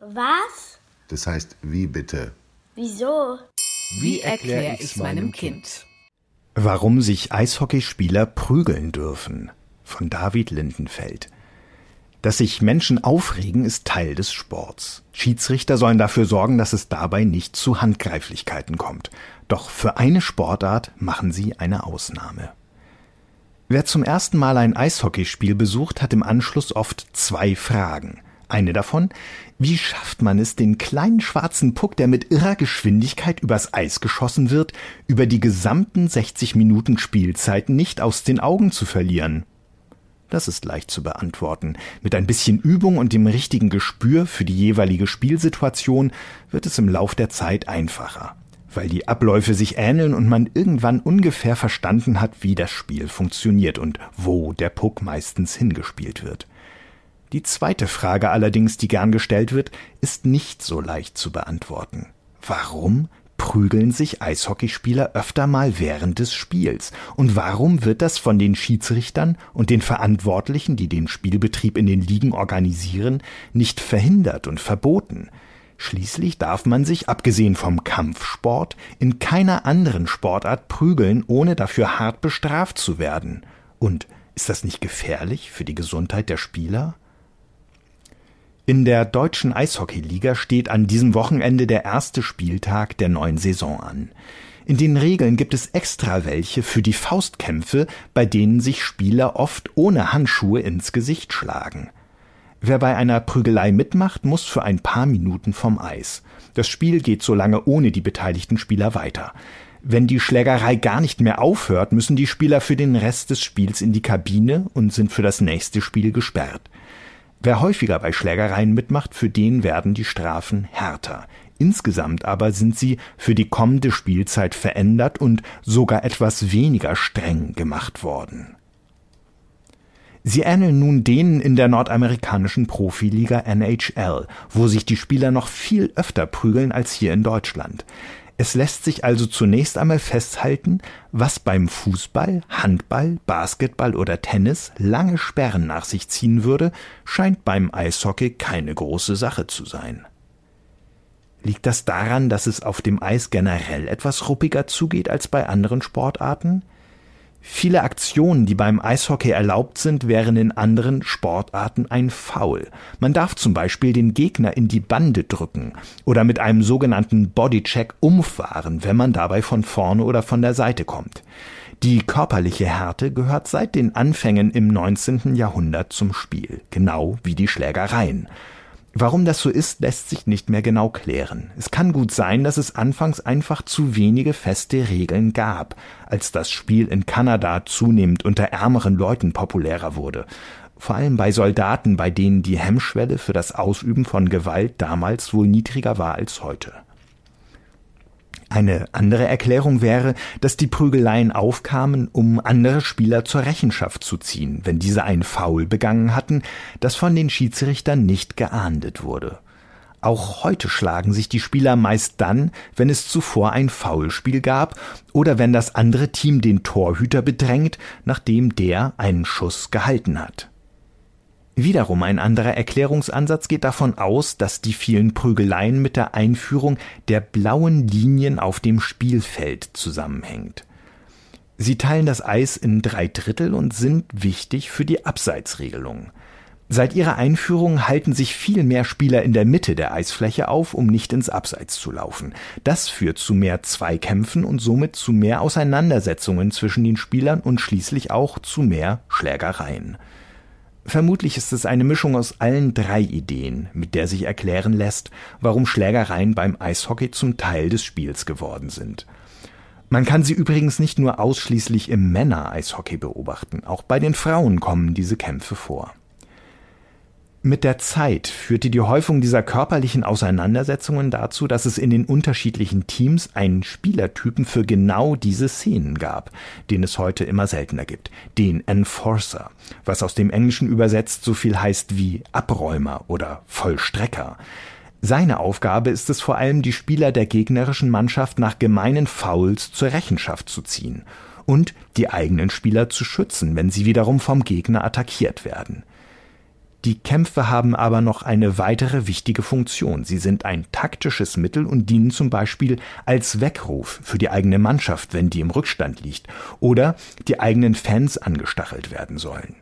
Was? Das heißt, wie bitte? Wieso? Wie erkläre ich's meinem Kind? Warum sich Eishockeyspieler prügeln dürfen von David Lindenfeld. Dass sich Menschen aufregen, ist Teil des Sports. Schiedsrichter sollen dafür sorgen, dass es dabei nicht zu Handgreiflichkeiten kommt. Doch für eine Sportart machen sie eine Ausnahme. Wer zum ersten Mal ein Eishockeyspiel besucht, hat im Anschluss oft zwei Fragen. Eine davon, wie schafft man es, den kleinen schwarzen Puck, der mit irrer Geschwindigkeit übers Eis geschossen wird, über die gesamten 60 Minuten Spielzeit nicht aus den Augen zu verlieren? Das ist leicht zu beantworten. Mit ein bisschen Übung und dem richtigen Gespür für die jeweilige Spielsituation wird es im Lauf der Zeit einfacher, weil die Abläufe sich ähneln und man irgendwann ungefähr verstanden hat, wie das Spiel funktioniert und wo der Puck meistens hingespielt wird. Die zweite Frage allerdings, die gern gestellt wird, ist nicht so leicht zu beantworten. Warum prügeln sich Eishockeyspieler öfter mal während des Spiels? Und warum wird das von den Schiedsrichtern und den Verantwortlichen, die den Spielbetrieb in den Ligen organisieren, nicht verhindert und verboten? Schließlich darf man sich, abgesehen vom Kampfsport, in keiner anderen Sportart prügeln, ohne dafür hart bestraft zu werden. Und ist das nicht gefährlich für die Gesundheit der Spieler? In der deutschen Eishockeyliga steht an diesem Wochenende der erste Spieltag der neuen Saison an. In den Regeln gibt es extra welche für die Faustkämpfe, bei denen sich Spieler oft ohne Handschuhe ins Gesicht schlagen. Wer bei einer Prügelei mitmacht, muss für ein paar Minuten vom Eis. Das Spiel geht so lange ohne die beteiligten Spieler weiter. Wenn die Schlägerei gar nicht mehr aufhört, müssen die Spieler für den Rest des Spiels in die Kabine und sind für das nächste Spiel gesperrt. Wer häufiger bei Schlägereien mitmacht, für den werden die Strafen härter. Insgesamt aber sind sie für die kommende Spielzeit verändert und sogar etwas weniger streng gemacht worden. Sie ähneln nun denen in der nordamerikanischen Profiliga NHL, wo sich die Spieler noch viel öfter prügeln als hier in Deutschland. Es lässt sich also zunächst einmal festhalten, was beim Fußball, Handball, Basketball oder Tennis lange Sperren nach sich ziehen würde, scheint beim Eishockey keine große Sache zu sein. Liegt das daran, dass es auf dem Eis generell etwas ruppiger zugeht als bei anderen Sportarten? Viele Aktionen, die beim Eishockey erlaubt sind, wären in anderen Sportarten ein Foul. Man darf zum Beispiel den Gegner in die Bande drücken oder mit einem sogenannten Bodycheck umfahren, wenn man dabei von vorne oder von der Seite kommt. Die körperliche Härte gehört seit den Anfängen im 19. Jahrhundert zum Spiel, genau wie die Schlägereien. Warum das so ist, lässt sich nicht mehr genau klären. Es kann gut sein, dass es anfangs einfach zu wenige feste Regeln gab, als das Spiel in Kanada zunehmend unter ärmeren Leuten populärer wurde. Vor allem bei Soldaten, bei denen die Hemmschwelle für das Ausüben von Gewalt damals wohl niedriger war als heute. Eine andere Erklärung wäre, dass die Prügeleien aufkamen, um andere Spieler zur Rechenschaft zu ziehen, wenn diese ein Foul begangen hatten, das von den Schiedsrichtern nicht geahndet wurde. Auch heute schlagen sich die Spieler meist dann, wenn es zuvor ein Foulspiel gab oder wenn das andere Team den Torhüter bedrängt, nachdem der einen Schuss gehalten hat. Wiederum ein anderer Erklärungsansatz geht davon aus, dass die vielen Prügeleien mit der Einführung der blauen Linien auf dem Spielfeld zusammenhängt. Sie teilen das Eis in drei Drittel und sind wichtig für die Abseitsregelung. Seit ihrer Einführung halten sich viel mehr Spieler in der Mitte der Eisfläche auf, um nicht ins Abseits zu laufen. Das führt zu mehr Zweikämpfen und somit zu mehr Auseinandersetzungen zwischen den Spielern und schließlich auch zu mehr Schlägereien. Vermutlich ist es eine Mischung aus allen drei Ideen, mit der sich erklären lässt, warum Schlägereien beim Eishockey zum Teil des Spiels geworden sind. Man kann sie übrigens nicht nur ausschließlich im Männer-Eishockey beobachten, auch bei den Frauen kommen diese Kämpfe vor. Mit der Zeit führte die Häufung dieser körperlichen Auseinandersetzungen dazu, dass es in den unterschiedlichen Teams einen Spielertypen für genau diese Szenen gab, den es heute immer seltener gibt, den Enforcer, was aus dem Englischen übersetzt so viel heißt wie Abräumer oder Vollstrecker. Seine Aufgabe ist es vor allem, die Spieler der gegnerischen Mannschaft nach gemeinen Fouls zur Rechenschaft zu ziehen und die eigenen Spieler zu schützen, wenn sie wiederum vom Gegner attackiert werden. Die Kämpfe haben aber noch eine weitere wichtige Funktion. Sie sind ein taktisches Mittel und dienen zum Beispiel als Weckruf für die eigene Mannschaft, wenn die im Rückstand liegt, oder die eigenen Fans angestachelt werden sollen.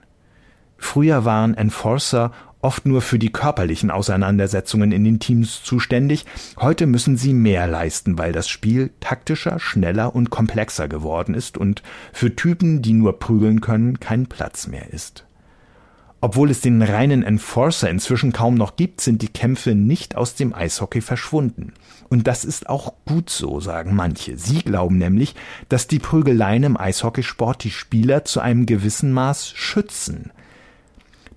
Früher waren Enforcer oft nur für die körperlichen Auseinandersetzungen in den Teams zuständig. Heute müssen sie mehr leisten, weil das Spiel taktischer, schneller und komplexer geworden ist und für Typen, die nur prügeln können, kein Platz mehr ist. Obwohl es den reinen Enforcer inzwischen kaum noch gibt, sind die Kämpfe nicht aus dem Eishockey verschwunden. Und das ist auch gut so, sagen manche. Sie glauben nämlich, dass die Prügeleien im Eishockeysport die Spieler zu einem gewissen Maß schützen.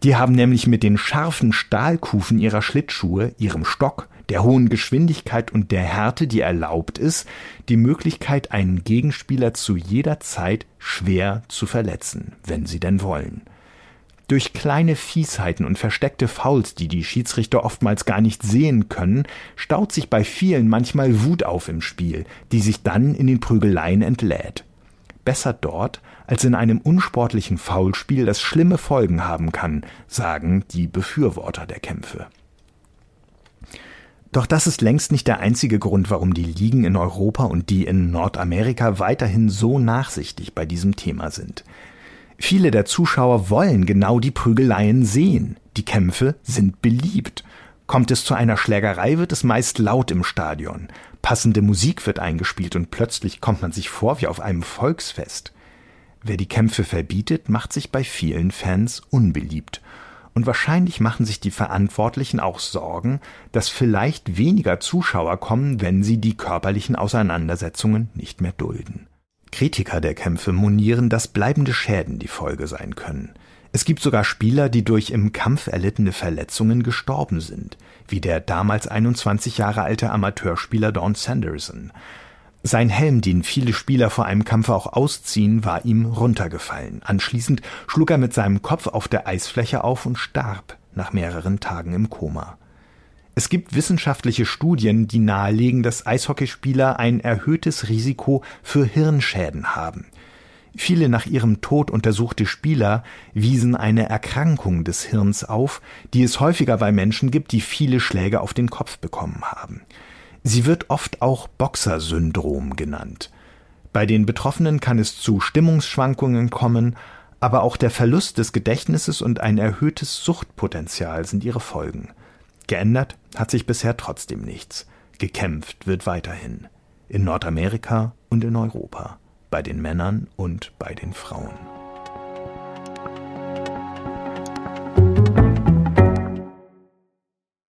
Die haben nämlich mit den scharfen Stahlkufen ihrer Schlittschuhe, ihrem Stock, der hohen Geschwindigkeit und der Härte, die erlaubt ist, die Möglichkeit, einen Gegenspieler zu jeder Zeit schwer zu verletzen, wenn sie denn wollen. Durch kleine Fiesheiten und versteckte Fouls, die die Schiedsrichter oftmals gar nicht sehen können, staut sich bei vielen manchmal Wut auf im Spiel, die sich dann in den Prügeleien entlädt. Besser dort, als in einem unsportlichen Foulspiel, das schlimme Folgen haben kann, sagen die Befürworter der Kämpfe. Doch das ist längst nicht der einzige Grund, warum die Ligen in Europa und die in Nordamerika weiterhin so nachsichtig bei diesem Thema sind. Viele der Zuschauer wollen genau die Prügeleien sehen. Die Kämpfe sind beliebt. Kommt es zu einer Schlägerei, wird es meist laut im Stadion. Passende Musik wird eingespielt und plötzlich kommt man sich vor wie auf einem Volksfest. Wer die Kämpfe verbietet, macht sich bei vielen Fans unbeliebt. Und wahrscheinlich machen sich die Verantwortlichen auch Sorgen, dass vielleicht weniger Zuschauer kommen, wenn sie die körperlichen Auseinandersetzungen nicht mehr dulden. Kritiker der Kämpfe monieren, dass bleibende Schäden die Folge sein können. Es gibt sogar Spieler, die durch im Kampf erlittene Verletzungen gestorben sind, wie der damals 21 Jahre alte Amateurspieler Don Sanderson. Sein Helm, den viele Spieler vor einem Kampf auch ausziehen, war ihm runtergefallen. Anschließend schlug er mit seinem Kopf auf der Eisfläche auf und starb nach mehreren Tagen im Koma. Es gibt wissenschaftliche Studien, die nahelegen, dass Eishockeyspieler ein erhöhtes Risiko für Hirnschäden haben. Viele nach ihrem Tod untersuchte Spieler wiesen eine Erkrankung des Hirns auf, die es häufiger bei Menschen gibt, die viele Schläge auf den Kopf bekommen haben. Sie wird oft auch Boxersyndrom genannt. Bei den Betroffenen kann es zu Stimmungsschwankungen kommen, aber auch der Verlust des Gedächtnisses und ein erhöhtes Suchtpotenzial sind ihre Folgen. Geändert hat sich bisher trotzdem nichts. Gekämpft wird weiterhin. In Nordamerika und in Europa. Bei den Männern und bei den Frauen.